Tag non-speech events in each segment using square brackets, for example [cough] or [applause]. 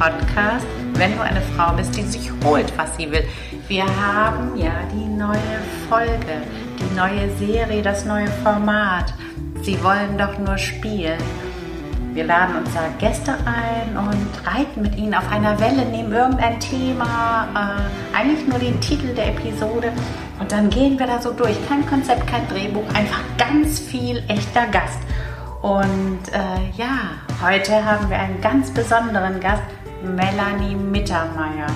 Podcast, wenn du eine Frau bist, die sich holt, was sie will. Wir haben ja die neue Folge, die neue Serie, das neue Format. Sie wollen doch nur spielen. Wir laden uns da Gäste ein und reiten mit ihnen auf einer Welle, nehmen irgendein Thema, äh, eigentlich nur den Titel der Episode und dann gehen wir da so durch. Kein Konzept, kein Drehbuch, einfach ganz viel echter Gast. Und äh, ja, heute haben wir einen ganz besonderen Gast, Melanie Mittermeier.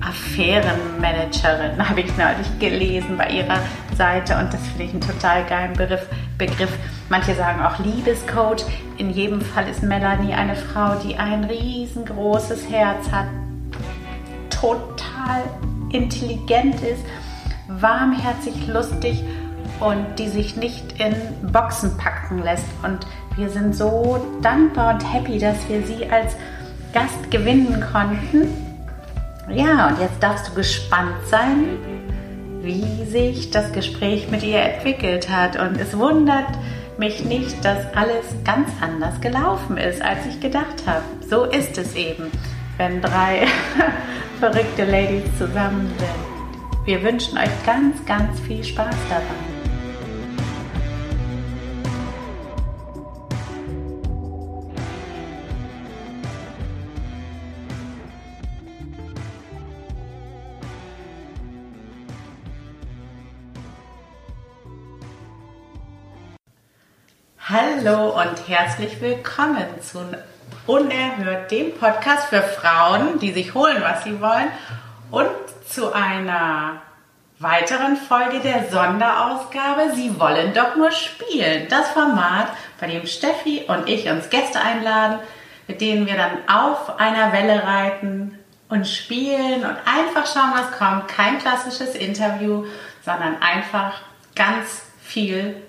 Affärenmanagerin, [laughs] habe ich neulich gelesen bei ihrer Seite und das finde ich einen total geilen Begriff, Begriff. Manche sagen auch Liebescoach. In jedem Fall ist Melanie eine Frau, die ein riesengroßes Herz hat, total intelligent ist, warmherzig, lustig und die sich nicht in Boxen packen lässt. Und wir sind so dankbar und happy, dass wir sie als Gast gewinnen konnten. Ja, und jetzt darfst du gespannt sein, wie sich das Gespräch mit ihr entwickelt hat. Und es wundert mich nicht, dass alles ganz anders gelaufen ist, als ich gedacht habe. So ist es eben, wenn drei [laughs] verrückte Ladies zusammen sind. Wir wünschen euch ganz, ganz viel Spaß dabei. Hallo und herzlich willkommen zu Unerhört, dem Podcast für Frauen, die sich holen, was sie wollen, und zu einer weiteren Folge der Sonderausgabe Sie wollen doch nur spielen. Das Format, bei dem Steffi und ich uns Gäste einladen, mit denen wir dann auf einer Welle reiten und spielen und einfach schauen, was kommt. Kein klassisches Interview, sondern einfach ganz viel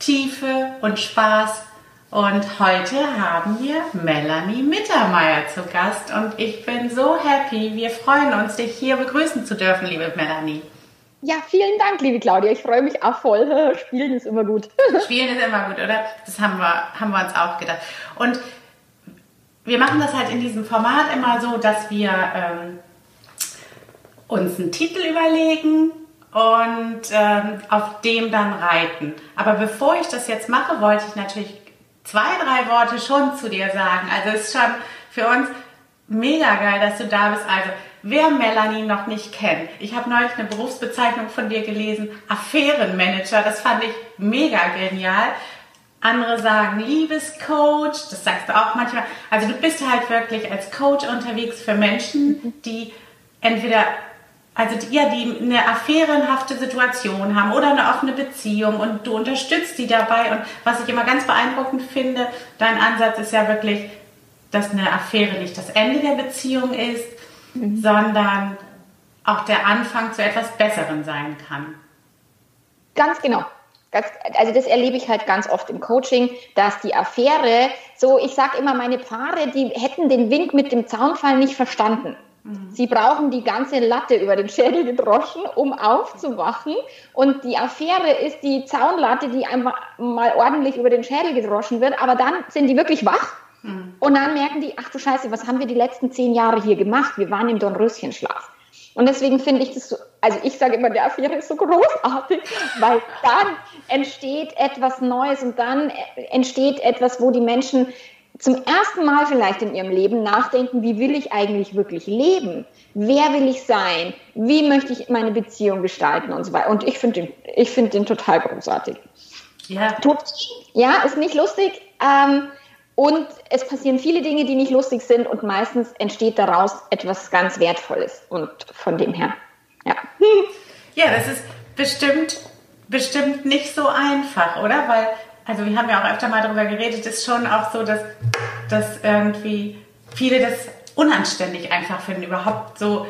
Tiefe und Spaß. Und heute haben wir Melanie Mittermeier zu Gast und ich bin so happy. Wir freuen uns, dich hier begrüßen zu dürfen, liebe Melanie. Ja, vielen Dank, liebe Claudia. Ich freue mich auch voll. [laughs] Spielen ist immer gut. [laughs] Spielen ist immer gut, oder? Das haben wir, haben wir uns auch gedacht. Und wir machen das halt in diesem Format immer so, dass wir ähm, uns einen Titel überlegen und ähm, auf dem dann reiten. Aber bevor ich das jetzt mache, wollte ich natürlich zwei, drei Worte schon zu dir sagen. Also es ist schon für uns mega geil, dass du da bist. Also wer Melanie noch nicht kennt, ich habe neulich eine Berufsbezeichnung von dir gelesen, Affärenmanager. Das fand ich mega genial. Andere sagen Liebescoach, das sagst du auch manchmal. Also du bist halt wirklich als Coach unterwegs für Menschen, die entweder also die, ja, die eine affärenhafte Situation haben oder eine offene Beziehung und du unterstützt die dabei. Und was ich immer ganz beeindruckend finde, dein Ansatz ist ja wirklich, dass eine Affäre nicht das Ende der Beziehung ist, mhm. sondern auch der Anfang zu etwas Besseren sein kann. Ganz genau. also das erlebe ich halt ganz oft im Coaching, dass die Affäre, so ich sage immer, meine Paare, die hätten den Wink mit dem Zaunfall nicht verstanden. Mhm. Sie brauchen die ganze Latte über den Schädel gedroschen, um aufzuwachen. Und die Affäre ist die Zaunlatte, die einfach mal ordentlich über den Schädel gedroschen wird. Aber dann sind die wirklich wach. Mhm. Und dann merken die, ach du Scheiße, was haben wir die letzten zehn Jahre hier gemacht? Wir waren im Dornröschenschlaf. Und deswegen finde ich das so, also ich sage immer, der Affäre ist so großartig, [laughs] weil dann entsteht etwas Neues und dann entsteht etwas, wo die Menschen zum ersten Mal vielleicht in ihrem Leben nachdenken, wie will ich eigentlich wirklich leben? Wer will ich sein? Wie möchte ich meine Beziehung gestalten und so weiter. Und ich finde den, ich finde den total großartig. Ja. Ja, ist nicht lustig. Ähm, und es passieren viele Dinge, die nicht lustig sind und meistens entsteht daraus etwas ganz Wertvolles. Und von dem her, ja. Ja, das ist bestimmt, bestimmt nicht so einfach, oder? Weil also wir haben ja auch öfter mal darüber geredet, ist schon auch so, dass, dass irgendwie viele das unanständig einfach finden, überhaupt so,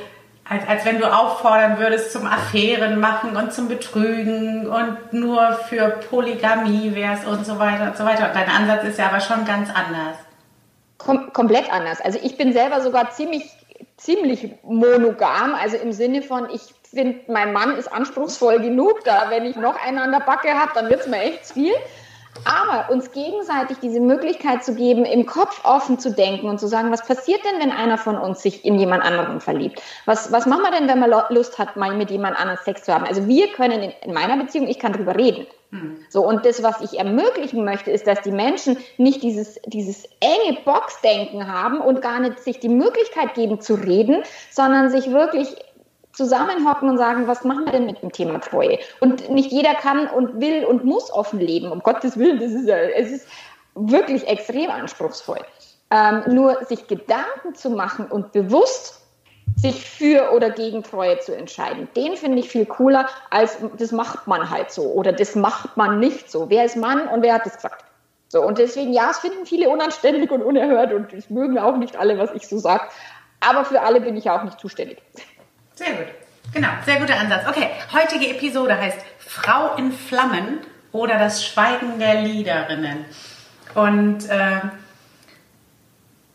als, als wenn du auffordern würdest zum Affären machen und zum Betrügen und nur für Polygamie wärst und so weiter und so weiter. Und dein Ansatz ist ja aber schon ganz anders. Kom komplett anders. Also ich bin selber sogar ziemlich, ziemlich monogam, also im Sinne von, ich finde, mein Mann ist anspruchsvoll genug, da wenn ich noch einen an der Backe habe, dann wird es mir echt viel. Aber uns gegenseitig diese Möglichkeit zu geben, im Kopf offen zu denken und zu sagen, was passiert denn, wenn einer von uns sich in jemand anderen verliebt? Was, was machen wir denn, wenn man Lust hat, mal mit jemand anderem Sex zu haben? Also wir können in, in meiner Beziehung, ich kann drüber reden. Hm. So, und das, was ich ermöglichen möchte, ist, dass die Menschen nicht dieses, dieses enge Boxdenken haben und gar nicht sich die Möglichkeit geben zu reden, sondern sich wirklich zusammenhocken und sagen, was machen wir denn mit dem Thema Treue? Und nicht jeder kann und will und muss offen leben. Um Gottes Willen, das ist, es ist wirklich extrem anspruchsvoll. Ähm, nur sich Gedanken zu machen und bewusst sich für oder gegen Treue zu entscheiden, den finde ich viel cooler, als das macht man halt so oder das macht man nicht so. Wer ist Mann und wer hat das gesagt? So, und deswegen, ja, es finden viele unanständig und unerhört und es mögen auch nicht alle, was ich so sage. Aber für alle bin ich auch nicht zuständig. Sehr gut. Genau, sehr guter Ansatz. Okay, heutige Episode heißt Frau in Flammen oder das Schweigen der Liederinnen. Und äh,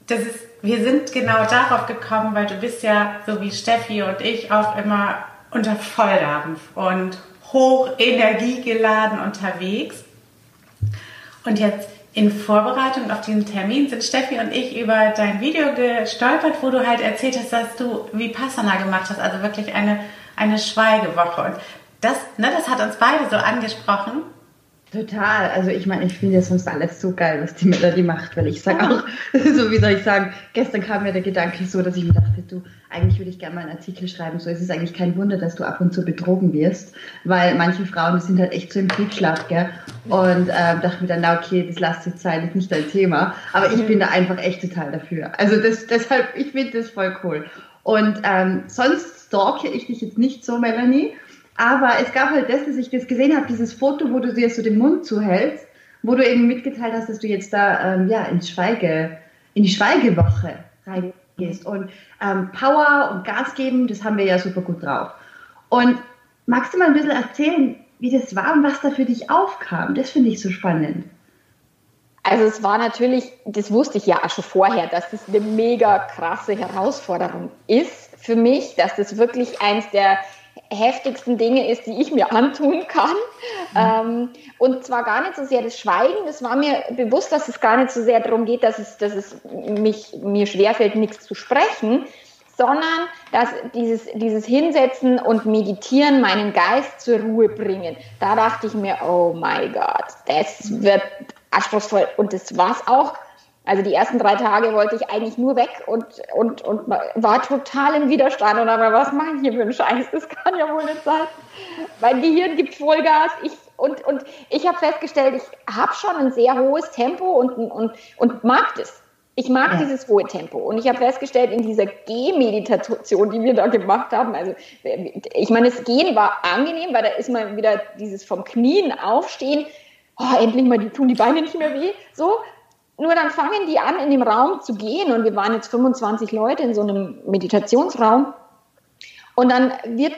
das ist, wir sind genau darauf gekommen, weil du bist ja, so wie Steffi und ich, auch immer unter Volldampf und hoch energiegeladen unterwegs. Und jetzt in Vorbereitung auf diesen Termin sind Steffi und ich über dein Video gestolpert, wo du halt erzählt hast, dass du Vipassana gemacht hast, also wirklich eine, eine Schweigewoche. Und das, ne, das hat uns beide so angesprochen. Total. Also ich meine, ich finde ja sonst alles so geil, was die Melanie macht, weil ich sage auch, [laughs] so wie soll ich sagen, gestern kam mir der Gedanke so, dass ich mir dachte, du, eigentlich würde ich gerne mal einen Artikel schreiben, so es ist eigentlich kein Wunder, dass du ab und zu betrogen wirst, weil manche Frauen, sind halt echt so im Triebschlag, gell? Und ähm, dachte mir dann, na okay, das lasst jetzt sein, ist nicht dein Thema, aber ich bin da einfach echt total dafür. Also das, deshalb, ich finde das voll cool. Und ähm, sonst stalke ich dich jetzt nicht so, Melanie, aber es gab halt das, dass ich das gesehen habe, dieses Foto, wo du dir so den Mund zuhältst, wo du eben mitgeteilt hast, dass du jetzt da ähm, ja ins Schweige, in die Schweigewoche reingehst. Und ähm, Power und Gas geben, das haben wir ja super gut drauf. Und magst du mal ein bisschen erzählen, wie das war und was da für dich aufkam? Das finde ich so spannend. Also es war natürlich, das wusste ich ja auch schon vorher, dass das eine mega krasse Herausforderung ist für mich, dass das wirklich eins der heftigsten Dinge ist, die ich mir antun kann. Mhm. Ähm, und zwar gar nicht so sehr das Schweigen. Es war mir bewusst, dass es gar nicht so sehr darum geht, dass es, dass es mich, mir schwerfällt, nichts zu sprechen, sondern dass dieses, dieses Hinsetzen und Meditieren meinen Geist zur Ruhe bringen. Da dachte ich mir, oh mein Gott, das wird anspruchsvoll. Und das war es auch. Also die ersten drei Tage wollte ich eigentlich nur weg und, und, und war total im Widerstand und aber was mache ich hier für einen Scheiß? Das kann ja wohl nicht sein. Mein Gehirn gibt Vollgas. Ich, und, und ich habe festgestellt, ich habe schon ein sehr hohes Tempo und, und, und mag das. Ich mag ja. dieses hohe Tempo. Und ich habe festgestellt, in dieser Gehmeditation, die wir da gemacht haben, also ich meine, das Gehen war angenehm, weil da ist mal wieder dieses vom Knien aufstehen, oh, endlich mal, die tun die Beine nicht mehr weh, so. Nur dann fangen die an, in dem Raum zu gehen und wir waren jetzt 25 Leute in so einem Meditationsraum und dann wird,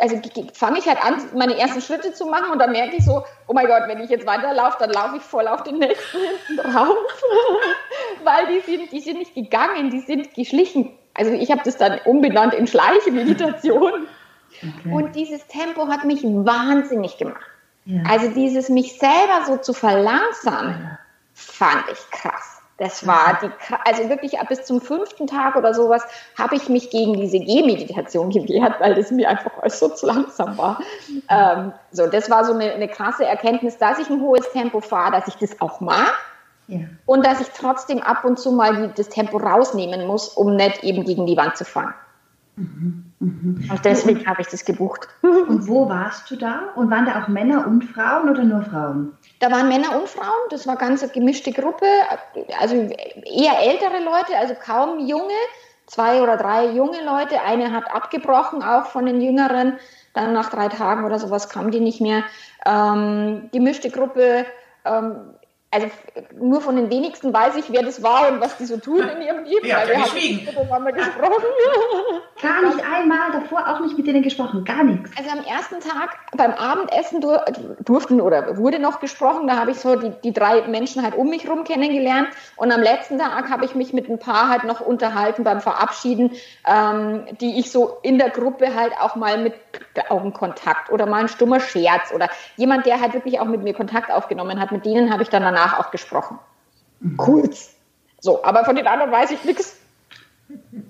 also fange ich halt an, meine ersten Schritte zu machen und dann merke ich so, oh mein Gott, wenn ich jetzt weiterlaufe, dann laufe ich voll auf den nächsten [laughs] Raum, [laughs] weil die sind, die sind nicht gegangen, die sind geschlichen. Also ich habe das dann umbenannt in Schleichmeditation. Okay. Und dieses Tempo hat mich wahnsinnig gemacht. Ja. Also dieses mich selber so zu verlangsamen, fand ich krass. Das war die, also wirklich ab bis zum fünften Tag oder sowas habe ich mich gegen diese Gehmeditation gewehrt, weil das mir einfach so zu langsam war. Ähm, so, das war so eine, eine, krasse Erkenntnis, dass ich ein hohes Tempo fahre, dass ich das auch mag. Ja. Und dass ich trotzdem ab und zu mal die, das Tempo rausnehmen muss, um nicht eben gegen die Wand zu fahren. Mhm. Mhm. Und deswegen habe ich das gebucht. [laughs] Und wo warst du da? Und waren da auch Männer und Frauen oder nur Frauen? Da waren Männer und Frauen, das war ganz eine gemischte Gruppe, also eher ältere Leute, also kaum junge, zwei oder drei junge Leute. Eine hat abgebrochen, auch von den Jüngeren. Dann nach drei Tagen oder sowas kam die nicht mehr. Ähm, gemischte Gruppe, ähm, also nur von den wenigsten weiß ich, wer das war und was die so tun in ihrem Leben. Ja, weil wir haben miteinander gesprochen. Gar nicht einmal, davor auch nicht mit denen gesprochen, gar nichts. Also am ersten Tag beim Abendessen dur durften oder wurde noch gesprochen, da habe ich so die, die drei Menschen halt um mich rum kennengelernt und am letzten Tag habe ich mich mit ein paar halt noch unterhalten beim Verabschieden, ähm, die ich so in der Gruppe halt auch mal mit Augenkontakt oder mal ein stummer Scherz oder jemand, der halt wirklich auch mit mir Kontakt aufgenommen hat, mit denen habe ich dann danach auch gesprochen. Mhm. Kurz. So, aber von den anderen weiß ich nichts.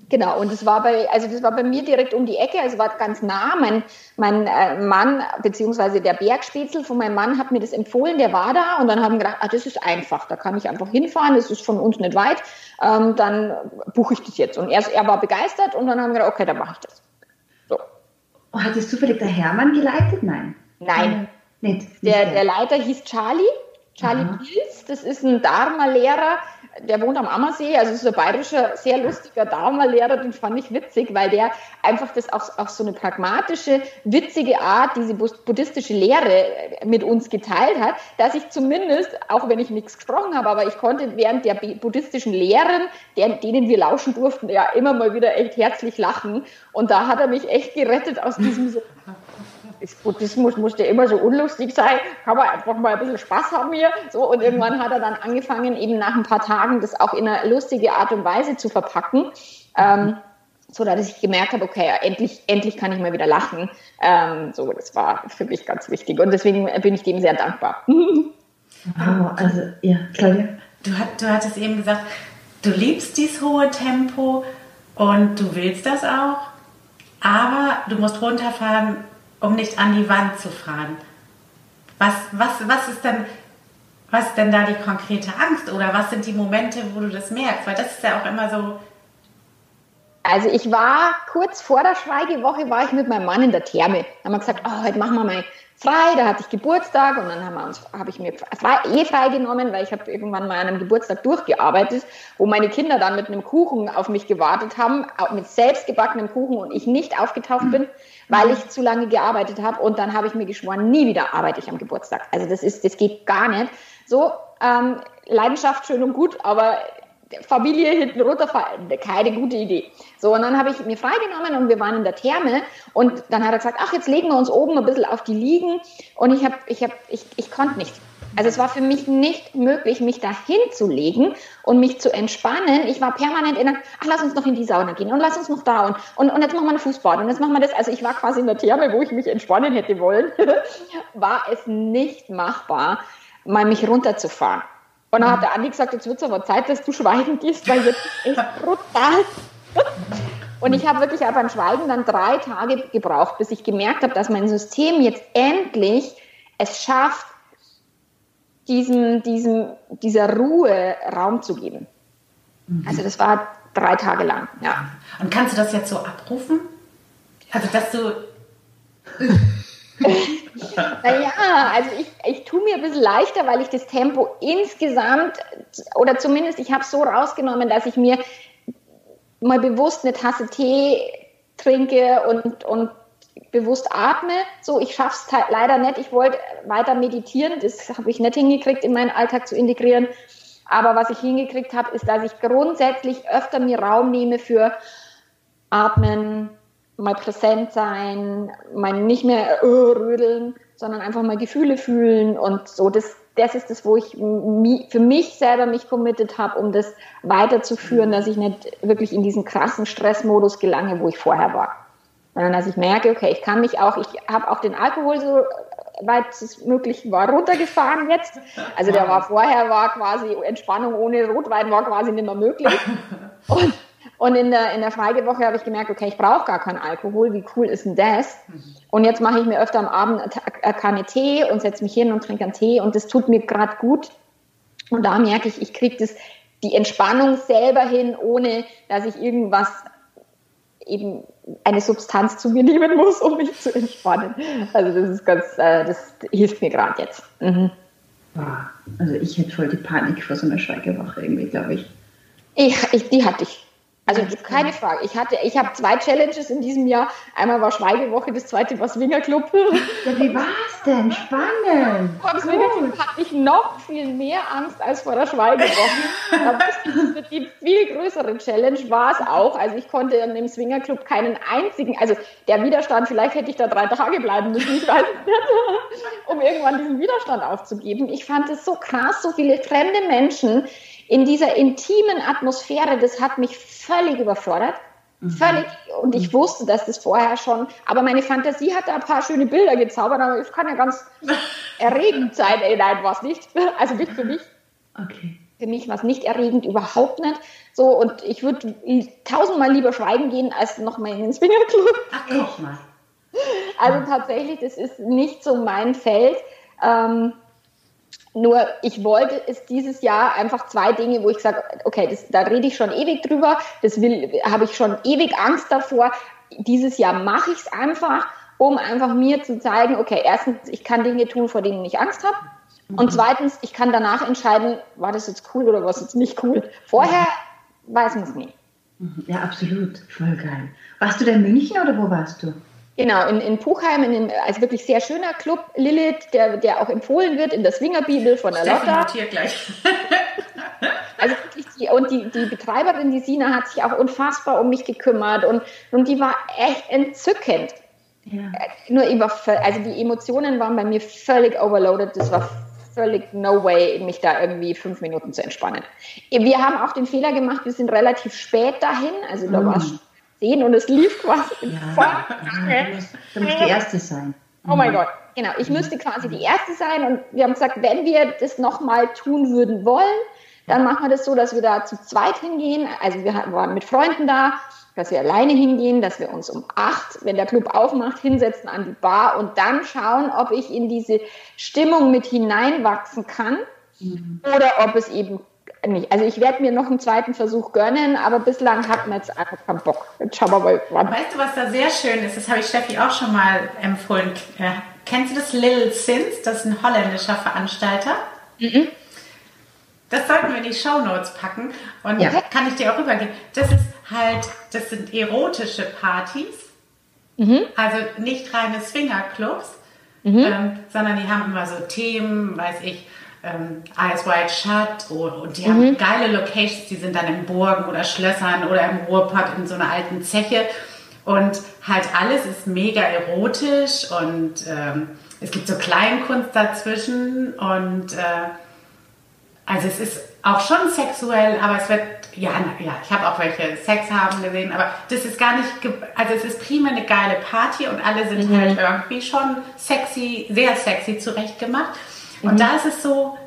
Genau, und das war bei, also das war bei mir direkt um die Ecke, also war ganz nah. Mein, mein äh, Mann, beziehungsweise der Bergspitzel von meinem Mann hat mir das empfohlen, der war da und dann haben wir gedacht, ah, das ist einfach, da kann ich einfach hinfahren, das ist von uns nicht weit, ähm, dann buche ich das jetzt. Und er, er war begeistert und dann haben wir gedacht, okay, dann mache ich das. Oh, hat das zufällig der Hermann geleitet? Nein. Nein. Nicht, nicht der, der Leiter hieß Charlie, Charlie Pilz, das ist ein Dharma-Lehrer, der wohnt am Ammersee, also ist ein bayerischer, sehr lustiger Dharma-Lehrer, den fand ich witzig, weil der einfach das auch auf so eine pragmatische, witzige Art, diese buddhistische Lehre mit uns geteilt hat, dass ich zumindest, auch wenn ich nichts gesprochen habe, aber ich konnte während der buddhistischen Lehren, denen wir lauschen durften, ja immer mal wieder echt herzlich lachen. Und da hat er mich echt gerettet aus diesem so Buddhismus muss ja immer so unlustig sein, kann man einfach mal ein bisschen Spaß haben hier. So, und irgendwann hat er dann angefangen, eben nach ein paar Tagen das auch in eine lustige Art und Weise zu verpacken. Ähm, so dass ich gemerkt habe, okay, endlich, endlich kann ich mal wieder lachen. Ähm, so, das war für mich ganz wichtig und deswegen bin ich dem sehr dankbar. Wow, [laughs] also ja, Claudia. Du, du hattest eben gesagt, du liebst dieses hohe Tempo und du willst das auch, aber du musst runterfahren, um nicht an die Wand zu fahren. Was, was, was ist denn, was ist denn da die konkrete Angst oder was sind die Momente, wo du das merkst? Weil das ist ja auch immer so. Also ich war kurz vor der Schweigewoche war ich mit meinem Mann in der Therme. Da haben wir gesagt, oh, heute machen wir mal frei, da hatte ich Geburtstag und dann habe hab ich mir frei, eh frei genommen, weil ich habe irgendwann mal an einem Geburtstag durchgearbeitet, wo meine Kinder dann mit einem Kuchen auf mich gewartet haben, mit selbstgebackenem Kuchen und ich nicht aufgetaucht bin, weil ich zu lange gearbeitet habe und dann habe ich mir geschworen, nie wieder arbeite ich am Geburtstag. Also das ist, das geht gar nicht. So, ähm, Leidenschaft schön und gut, aber Familie hinten runterfallen, keine gute Idee. So, und dann habe ich mir freigenommen und wir waren in der Therme und dann hat er gesagt, ach, jetzt legen wir uns oben ein bisschen auf die Liegen und ich habe, ich habe, ich, ich konnte nicht. Also es war für mich nicht möglich, mich da hinzulegen und mich zu entspannen. Ich war permanent in der, ach, lass uns noch in die Sauna gehen und lass uns noch da und, und, und jetzt machen wir ein Fußbad und jetzt machen wir das. Also ich war quasi in der Therme, wo ich mich entspannen hätte wollen, [laughs] war es nicht machbar, mal mich runterzufahren. Und dann hat der Andi gesagt, jetzt wird es aber Zeit, dass du schweigen gehst, weil jetzt ist echt brutal. [laughs] Und ich habe wirklich aber beim Schweigen dann drei Tage gebraucht, bis ich gemerkt habe, dass mein System jetzt endlich es schafft, diesem, diesem, dieser Ruhe Raum zu geben. Mhm. Also das war drei Tage lang, ja. Und kannst du das jetzt so abrufen? Also dass du [laughs] naja, also ich, ich tue mir ein bisschen leichter, weil ich das Tempo insgesamt, oder zumindest ich habe es so rausgenommen, dass ich mir mal bewusst eine Tasse Tee trinke und, und bewusst atme. So, ich halt leider nicht. Ich wollte weiter meditieren, das habe ich nicht hingekriegt, in meinen Alltag zu integrieren. Aber was ich hingekriegt habe, ist, dass ich grundsätzlich öfter mir Raum nehme für Atmen, mal präsent sein, mal nicht mehr äh, rödeln, sondern einfach mal Gefühle fühlen und so. Das, das ist das, wo ich für mich selber mich committed habe, um das weiterzuführen, dass ich nicht wirklich in diesen krassen Stressmodus gelange, wo ich vorher war. Sondern dass ich merke, okay, ich kann mich auch, ich habe auch den Alkohol so weit es möglich war, runtergefahren jetzt. Also der war vorher war quasi Entspannung ohne Rotwein war quasi nicht mehr möglich. [laughs] Und und in der, in der Freigewoche habe ich gemerkt, okay, ich brauche gar keinen Alkohol. Wie cool ist denn das? Und jetzt mache ich mir öfter am Abend eine Kanne Tee und setze mich hin und trinke einen Tee und das tut mir gerade gut. Und da merke ich, ich kriege das, die Entspannung selber hin, ohne dass ich irgendwas eben eine Substanz zu mir nehmen muss, um mich zu entspannen. Also das ist ganz, äh, das hilft mir gerade jetzt. Mhm. Also ich hätte voll die Panik vor so einer Schweigewoche irgendwie, glaube ich. ich. Ich, die hatte ich. Also keine Frage. Ich hatte, ich habe zwei Challenges in diesem Jahr. Einmal war Schweigewoche, das zweite war Swingerclub. Ja, wie war es denn? Spannend. [laughs] Vor dem Swingerclub hatte ich noch viel mehr Angst als vor der Schweigewoche. [laughs] ich, die viel größere Challenge war es auch. Also ich konnte in dem Swingerclub keinen einzigen, also der Widerstand, vielleicht hätte ich da drei Tage bleiben müssen, ich weiß nicht, [laughs] um irgendwann diesen Widerstand aufzugeben. Ich fand es so krass, so viele fremde Menschen in dieser intimen Atmosphäre, das hat mich völlig überfordert. Völlig. Und ich wusste, dass das vorher schon, aber meine Fantasie hat da ein paar schöne Bilder gezaubert, aber es kann ja ganz erregend sein. Ey, nein, was nicht. Also nicht für mich. Okay. Für mich war es nicht erregend, überhaupt nicht. So, und ich würde tausendmal lieber schweigen gehen, als nochmal in den Swingerclub. Ach, guck mal. Also tatsächlich, das ist nicht so mein Feld. Ähm, nur ich wollte es dieses Jahr einfach zwei Dinge, wo ich sage, okay, das, da rede ich schon ewig drüber, das will, habe ich schon ewig Angst davor. Dieses Jahr mache ich es einfach, um einfach mir zu zeigen, okay, erstens, ich kann Dinge tun, vor denen ich Angst habe. Und zweitens, ich kann danach entscheiden, war das jetzt cool oder war es jetzt nicht cool. Vorher weiß man es nie. Mhm. Ja, absolut. Voll geil. Warst du denn in München oder wo warst du? Genau, in, in Puchheim, in einem also wirklich sehr schöner Club, Lilith, der, der auch empfohlen wird in der Swingerbibel von der Lotta. notiert gleich. [laughs] Also wirklich die, und die, die Betreiberin, die Sina, hat sich auch unfassbar um mich gekümmert und, und die war echt entzückend. Ja. Äh, Nur völ- also die Emotionen waren bei mir völlig overloaded. Das war völlig no way, mich da irgendwie fünf Minuten zu entspannen. Wir haben auch den Fehler gemacht, wir sind relativ spät dahin, also da Mhm. war es zehn und es lief quasi Ja, du musst, du musst die Erste sein. Oh mein Gott. Genau, ich müsste quasi die Erste sein und wir haben gesagt, wenn wir das nochmal tun würden wollen, dann machen wir das so, dass wir da zu zweit hingehen. Also wir waren mit Freunden da, dass wir alleine hingehen, dass wir uns um acht, wenn der Club aufmacht, hinsetzen an die Bar und dann schauen, ob ich in diese Stimmung mit hineinwachsen kann oder ob es eben nicht. Also ich werde mir noch einen zweiten Versuch gönnen, aber bislang hat man jetzt einfach keinen Bock. Jetzt schauen wir mal, wann. Weißt du, was da sehr schön ist? Das habe ich Steffi auch schon mal empfohlen. Äh, kennst du das Little Sins? Das ist ein holländischer Veranstalter. Das sollten wir in die Shownotes packen. Und Ja. kann ich dir auch rübergeben. Das ist halt, das sind erotische Partys. Also nicht reine Swingerclubs, ähm, sondern die haben immer so Themen, weiß ich, ähm, Eyes Wide Shut oh, und die haben geile Locations, die sind dann in Burgen oder Schlössern oder im Ruhrpott in so einer alten Zeche. Und halt alles ist mega erotisch und ähm, es gibt so Kleinkunst dazwischen und äh, also es ist auch schon sexuell, aber es wird, ja, ja ich habe auch welche Sex haben gesehen, aber das ist gar nicht, also es ist prima eine geile Party und alle sind halt irgendwie schon sexy, sehr sexy zurechtgemacht. Und da ist es so,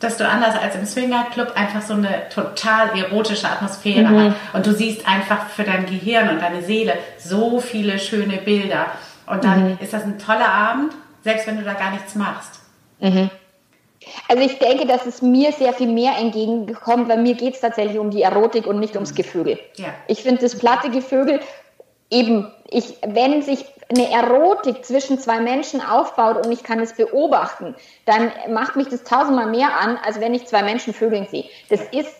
dass du anders als im Swingerclub einfach so eine total erotische Atmosphäre hast. Und du siehst einfach für dein Gehirn und deine Seele so viele schöne Bilder. Und dann ist das ein toller Abend, selbst wenn du da gar nichts machst. Also ich denke, dass es mir sehr viel mehr entgegenkommt, weil mir geht es tatsächlich um die Erotik und nicht ums Gevögel. Ja. Ich finde das platte Gevögel eben, ich, wenn sich eine Erotik zwischen zwei Menschen aufbaut und ich kann es beobachten, dann macht mich das tausendmal mehr an, als wenn ich zwei Menschen vögeln sehe. Das ist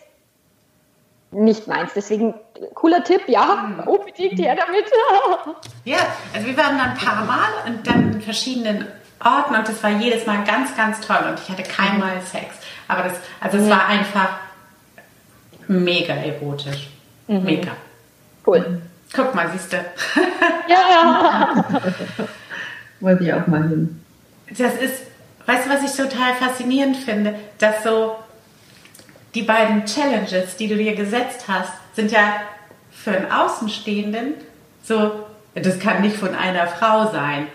nicht meins. Deswegen cooler Tipp, ja, unbedingt her damit. [laughs] Ja, also wir waren dann ein paar Mal und dann in verschiedenen Orten und das war jedes Mal ganz, ganz toll und ich hatte keinmal Sex. Aber das, also es war einfach mega erotisch. Mega. cool. Guck mal, siehst du. Ja. [laughs] Wollte ich auch mal hin. Das ist, weißt du, was ich total faszinierend finde? Dass so die beiden Challenges, die du dir gesetzt hast, sind ja für einen Außenstehenden so, das kann nicht von einer Frau sein.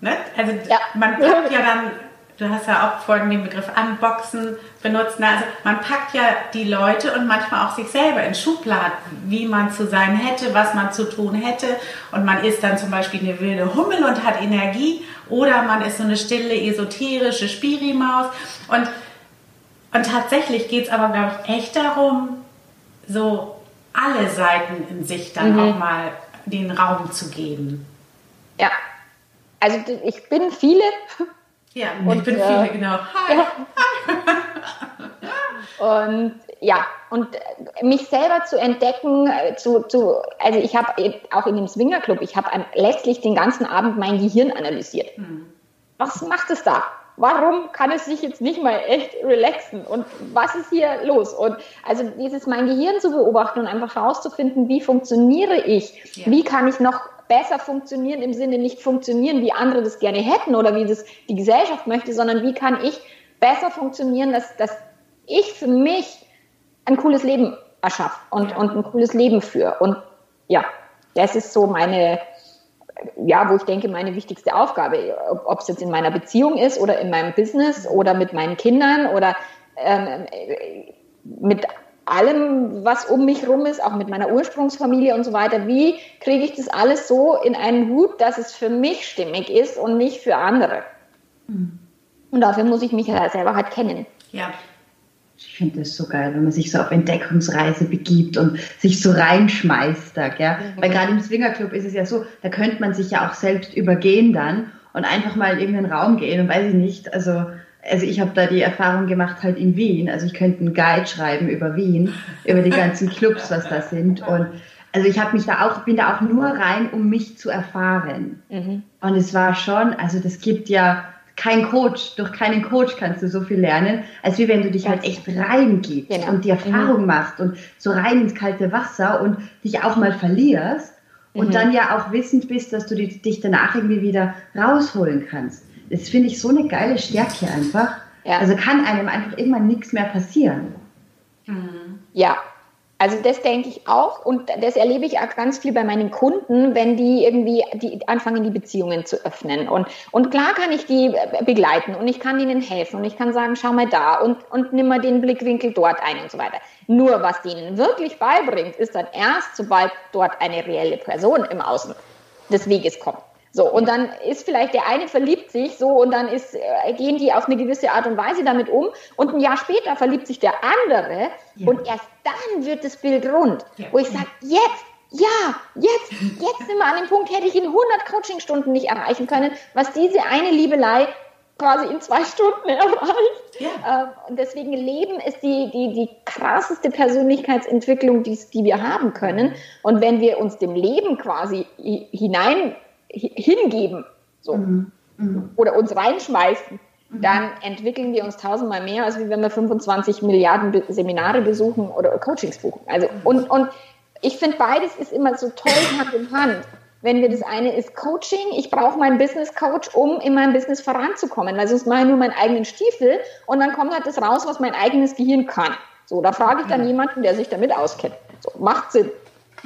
Ne? Also Ja. man packt ja dann, du hast ja auch vorhin den Begriff Unboxen benutzt, ne? also man packt ja die Leute und manchmal auch sich selber in Schubladen, wie man zu sein hätte, was man zu tun hätte und man ist dann zum Beispiel eine wilde Hummel und hat Energie oder man ist so eine stille, esoterische Spirimaus und, und tatsächlich geht es aber, glaube ich, echt darum, so alle Seiten in sich dann auch mal den Raum zu geben. ja. Also ich bin viele Ja, Und, ich bin äh, viele, genau. Hi. Und ja, und äh, mich selber zu entdecken, äh, zu, zu also ich habe auch in dem Swingerclub, ich habe letztlich den ganzen Abend mein Gehirn analysiert. Was macht es da? Warum kann es sich jetzt nicht mal echt relaxen? Und was ist hier los? Und also dieses mein Gehirn zu beobachten und einfach herauszufinden, wie funktioniere ich? Ja. Wie kann ich noch besser funktionieren im Sinne nicht funktionieren, wie andere das gerne hätten oder wie das die Gesellschaft möchte, sondern wie kann ich besser funktionieren, dass, dass ich für mich ein cooles Leben erschaffe und, und ein cooles Leben führe. Und ja, das ist so meine, ja, wo ich denke, meine wichtigste Aufgabe, ob es jetzt in meiner Beziehung ist oder in meinem Business oder mit meinen Kindern oder ähm, mit allem, was um mich rum ist, auch mit meiner Ursprungsfamilie und so weiter. Wie kriege ich das alles so in einen Hut, dass es für mich stimmig ist und nicht für andere? Mhm. Und dafür muss ich mich ja selber halt kennen. Ja. Ich finde das so geil, wenn man sich so auf Entdeckungsreise begibt und sich so reinschmeißt da, gell? Mhm. Weil gerade im Swingerclub ist es ja so, da könnte man sich ja auch selbst übergehen dann und einfach mal in irgendeinen Raum gehen und weiß ich nicht, also also ich habe da die Erfahrung gemacht halt in Wien. Also ich könnte einen Guide schreiben über Wien, über die ganzen Clubs, was da sind. Und also ich habe mich da auch, bin da auch nur rein, um mich zu erfahren. Mhm. Und es war schon, also das gibt ja kein Coach, durch keinen Coach kannst du so viel lernen, als wie wenn du dich halt echt reingibst genau. und die Erfahrung mhm. machst und so rein ins kalte Wasser und dich auch mal verlierst und mhm. dann ja auch wissend bist, dass du dich danach irgendwie wieder rausholen kannst. Das finde ich so eine geile Stärke einfach. Ja. Also kann einem einfach irgendwann nichts mehr passieren. Mhm. Ja, also das denke ich auch und das erlebe ich auch ganz viel bei meinen Kunden, wenn die irgendwie die anfangen, die Beziehungen zu öffnen. Und, und klar kann ich die begleiten und ich kann ihnen helfen und ich kann sagen, schau mal da und, und nimm mal den Blickwinkel dort ein und so weiter. Nur was denen wirklich beibringt, ist dann erst, sobald dort eine reelle Person im Außen des Weges kommt. So, und dann ist vielleicht der eine verliebt sich so und dann ist, äh, gehen die auf eine gewisse Art und Weise damit um und ein Jahr später verliebt sich der andere ja. und erst dann wird das Bild rund, ja. wo ich sage, jetzt, ja, jetzt, jetzt sind wir an dem Punkt, hätte ich in 100 Coachingstunden nicht erreichen können, was diese eine Liebelei quasi in zwei Stunden [laughs] erreicht. Ja. Ähm, und deswegen Leben ist die, die, die krasseste Persönlichkeitsentwicklung, die, die wir haben können. Und wenn wir uns dem Leben quasi hinein hingeben so, mhm. Mhm. oder uns reinschmeißen, mhm. dann entwickeln wir uns tausendmal mehr, als wenn wir 25 Milliarden Seminare besuchen oder Coachings buchen. Also, mhm. und, und ich finde, beides ist immer so toll Hand in Hand. Wenn wir das eine ist Coaching, ich brauche meinen Business Coach, um in meinem Business voranzukommen, weil sonst mache ich nur meinen eigenen Stiefel und dann kommt halt das raus, was mein eigenes Gehirn kann. So, da frage ich dann jemanden, der sich damit auskennt. So, macht Sinn.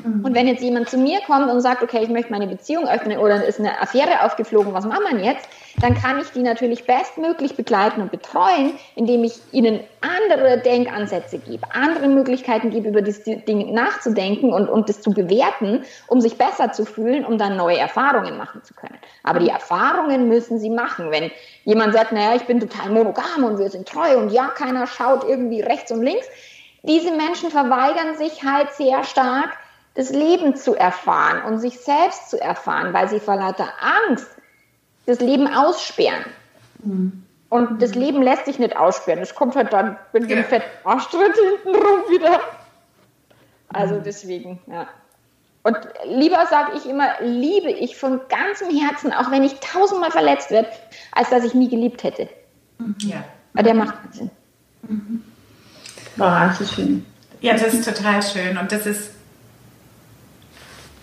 Mhm. Und wenn jetzt jemand zu mir kommt und sagt, okay, ich möchte meine Beziehung öffnen oder ist eine Affäre aufgeflogen, was macht man jetzt? Dann kann ich die natürlich bestmöglich begleiten und betreuen, indem ich ihnen andere Denkansätze gebe, andere Möglichkeiten gebe, über das Ding nachzudenken und, und das zu bewerten, um sich besser zu fühlen, um dann neue Erfahrungen machen zu können. Aber die Erfahrungen müssen sie machen. Wenn jemand sagt, naja, ich bin total monogam und wir sind treu und ja, keiner schaut irgendwie rechts und links, diese Menschen verweigern sich halt sehr stark, das Leben zu erfahren und sich selbst zu erfahren, weil sie vor lauter Angst das Leben aussperren. Mhm. Und das Leben lässt sich nicht aussperren. Es kommt halt dann mit dem ja. fetten Arschtritt hinten rum wieder. Also mhm. deswegen, ja. Und lieber sage ich immer, liebe ich von ganzem Herzen, auch wenn ich tausendmal verletzt werde, als dass ich nie geliebt hätte. Ja. Aber der macht Sinn. Mhm. Boah, das ist schön. Ja, das ist total schön. Und das ist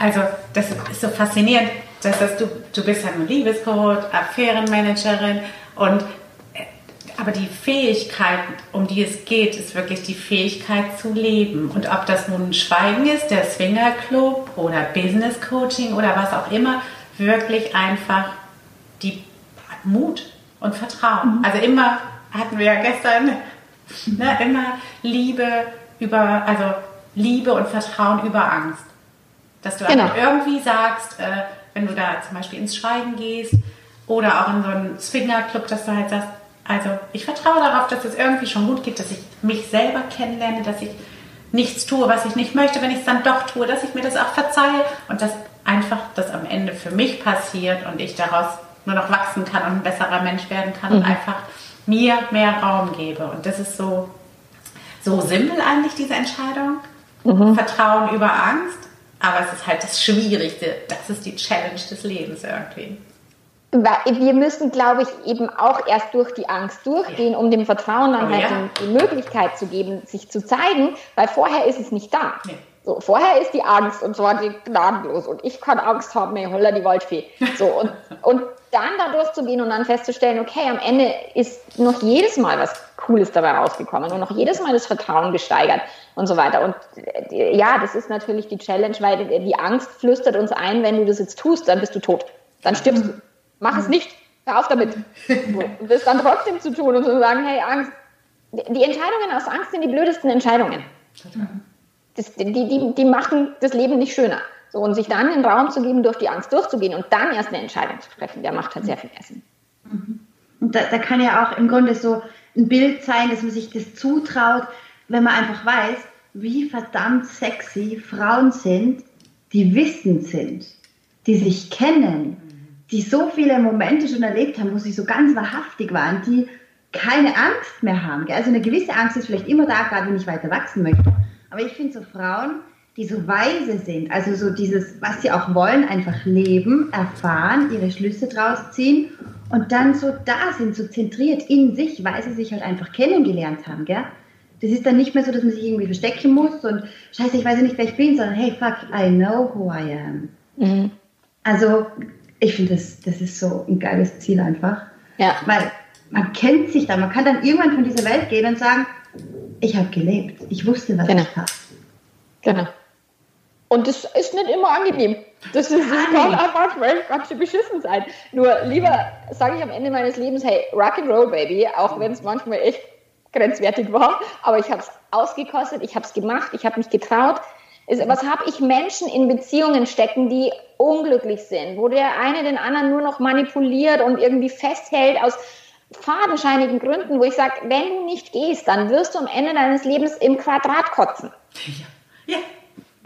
also das ist so faszinierend, dass das, du, du bist halt ein Liebescoach, Affärenmanagerin und äh, aber die Fähigkeit, um die es geht, ist wirklich die Fähigkeit zu leben. Und ob das nun Schweigen ist, der Swingerclub oder Business Coaching oder was auch immer, wirklich einfach die Mut und Vertrauen. Mhm. Also immer hatten wir ja gestern, ne, immer Liebe über, also Liebe und Vertrauen über Angst. Dass du genau. irgendwie sagst, äh, wenn du da zum Beispiel ins Schweigen gehst oder auch in so einen Swingerclub, dass du halt sagst, also ich vertraue darauf, dass es irgendwie schon gut geht, dass ich mich selber kennenlerne, dass ich nichts tue, was ich nicht möchte, wenn ich es dann doch tue, dass ich mir das auch verzeihe und dass einfach das am Ende für mich passiert und ich daraus nur noch wachsen kann und ein besserer Mensch werden kann mhm. und einfach mir mehr Raum gebe. Und das ist so, so simpel eigentlich, diese Entscheidung. Mhm. Vertrauen über Angst. Aber es ist halt das Schwierigste. Das ist die Challenge des Lebens irgendwie. Wir müssen, glaube ich, eben auch erst durch die Angst durchgehen, ja. um dem Vertrauen dann oh, halt ja. die, Möglichkeit zu geben, sich zu zeigen, weil vorher ist es nicht da. Nee. So, vorher ist die Angst und zwar die gnadenlos und ich kann Angst haben, ey, holla die Waldfee. So, und, [laughs] und dann da durchzugehen und dann festzustellen, okay, am Ende ist noch jedes Mal was Cooles dabei rausgekommen und noch jedes Mal das Vertrauen gesteigert und so weiter. Und äh, ja, das ist natürlich die Challenge, weil die Angst flüstert uns ein, wenn du das jetzt tust, dann bist du tot. Dann stirbst du. Mach es nicht. Hör auf damit. Und das dann trotzdem zu tun und zu sagen, hey, Angst. Die Entscheidungen aus Angst sind die blödesten Entscheidungen. Das, die, die, die machen das Leben nicht schöner. So, und sich dann den Raum zu geben, durch die Angst durchzugehen und dann erst eine Entscheidung zu treffen, der macht halt sehr viel mehr Sinn. Und da, da kann ja auch im Grunde so ein Bild sein, dass man sich das zutraut, wenn man einfach weiß, wie verdammt sexy Frauen sind, die wissend sind, die sich kennen, die so viele Momente schon erlebt haben, wo sie so ganz wahrhaftig waren, die keine Angst mehr haben. Also eine gewisse Angst ist vielleicht immer da, gerade wenn ich weiter wachsen möchte. Aber ich finde so Frauen, die so weise sind, also so dieses, was sie auch wollen, einfach leben, erfahren, ihre Schlüsse draus ziehen und dann so da sind, so zentriert in sich, weil sie sich halt einfach kennengelernt haben, gell? Das ist dann nicht mehr so, dass man sich irgendwie verstecken muss und scheiße, ich weiß ja nicht, wer ich bin, sondern hey, fuck, I know who I am. Mhm. Also, ich finde, das, das ist so ein geiles Ziel einfach. Ja. Weil man kennt sich dann, man kann dann irgendwann von dieser Welt gehen und sagen, ich habe gelebt, ich wusste, was genau. ich habe. Genau. Und das ist nicht immer angenehm. Das, ist, das kann auch manchmal ganz schön beschissen sein. Nur lieber sage ich am Ende meines Lebens, hey, Rock'n'Roll, Baby, auch wenn es manchmal echt grenzwertig war, aber ich habe es ausgekostet, ich habe es gemacht, ich habe mich getraut. Was habe ich Menschen in Beziehungen stecken, die unglücklich sind, wo der eine den anderen nur noch manipuliert und irgendwie festhält aus fadenscheinigen Gründen, wo ich sage, wenn du nicht gehst, dann wirst du am Ende deines Lebens im Quadrat kotzen. Ja. ja.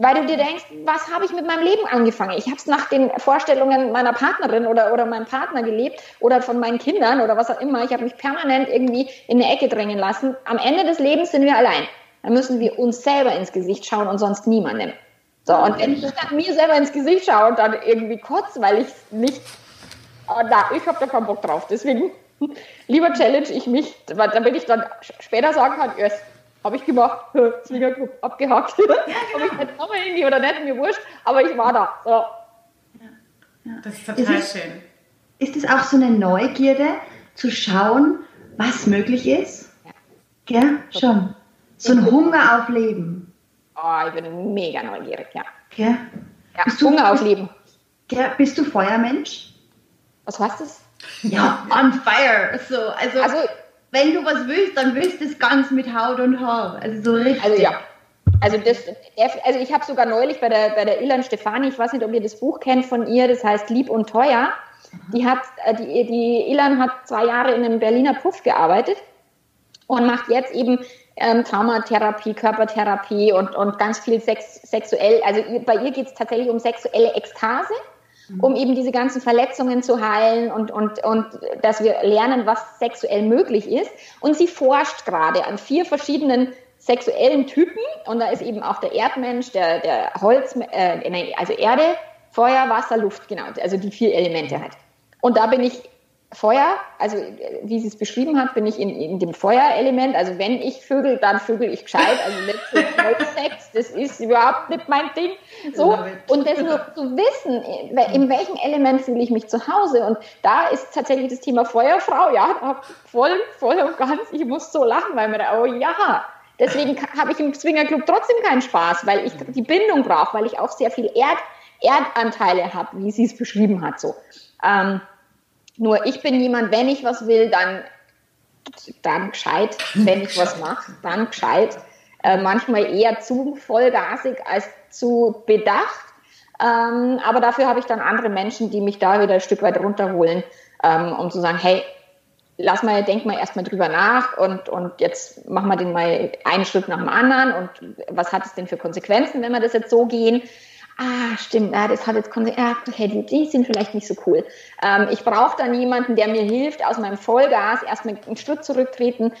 Weil du dir denkst, was habe ich mit meinem Leben angefangen? Ich habe es nach den Vorstellungen meiner Partnerin oder, oder meinem Partner gelebt oder von meinen Kindern oder was auch immer. Ich habe mich permanent irgendwie in eine Ecke drängen lassen. Am Ende des Lebens sind wir allein. Dann müssen wir uns selber ins Gesicht schauen und sonst niemandem. So, und wenn ich dann mir selber ins Gesicht schaue und dann irgendwie kotze, weil ich nicht, oh, na, ich habe da keinen Bock drauf. Deswegen lieber challenge ich mich, damit ich dann später sagen kann, yes, habe ich gemacht, [laughs] Zwingerclub abgehakt. [laughs] Ja, genau. Ob ich jetzt nochmal irgendwie oder nicht, mir wurscht, aber ich war da. So. Ja. Ja. Das ist total ist es, schön. Ist es auch so eine Neugierde, zu schauen, was möglich ist? Ja, Gell? schon. So ein Hunger auf Leben. Oh, ich bin mega neugierig, ja. Gell? Ja, bist Hunger du, auf Leben. Gell? Bist du Feuermensch? Was heißt das? Ja, on fire. So, also, also wenn du was willst, dann willst du es ganz mit Haut und Haar. Also so richtig. Also ja. Also, das, also ich habe sogar neulich bei der, bei der Ilan Stefani, ich weiß nicht, ob ihr das Buch kennt von ihr, das heißt Lieb und Teuer. Die hat, äh, die, die Ilan hat zwei Jahre in einem Berliner Puff gearbeitet und macht jetzt eben ähm, Traumatherapie, Körpertherapie und, und ganz viel Sex, sexuell. Also bei ihr geht es tatsächlich um sexuelle Ekstase. Um eben diese ganzen Verletzungen zu heilen und, und, und dass wir lernen, was sexuell möglich ist. Und sie forscht gerade an vier verschiedenen sexuellen Typen und da ist eben auch der Erdmensch, der, der Holz, äh, also Erde, Feuer, Wasser, Luft, genau, also die vier Elemente halt. Und da bin ich Feuer, also wie sie es beschrieben hat, bin ich in, in dem Feuerelement. Also wenn ich vögel, dann vögel ich gescheit. Also nicht Sex, das ist überhaupt nicht mein Ding. So und das nur [laughs] zu wissen, in welchem Element fühle ich mich zu Hause. Und da ist tatsächlich das Thema Feuerfrau, ja, voll, voll und ganz. Ich muss so lachen, weil mir da, oh ja. Deswegen habe ich im Swingerclub trotzdem keinen Spaß, weil ich die Bindung brauche, weil ich auch sehr viel Erd, Erdanteile habe, wie sie es beschrieben hat. So. Ähm, nur ich bin jemand, wenn ich was will, dann, dann gescheit. Wenn ich was mache, dann gescheit. Äh, manchmal eher zu vollgasig als zu bedacht. Ähm, aber dafür habe ich dann andere Menschen, die mich da wieder ein Stück weit runterholen, ähm, um zu sagen, hey, lass mal, denk mal erstmal drüber nach und, und jetzt machen wir den mal einen Schritt nach dem anderen und was hat es denn für Konsequenzen, wenn wir das jetzt so gehen? Ah, stimmt, ja, das hat jetzt Konsequenzen, ja, okay, die, sind vielleicht nicht so cool. Ähm, ich brauche dann jemanden, der mir hilft, aus meinem Vollgas erstmal einen Schritt zurücktreten,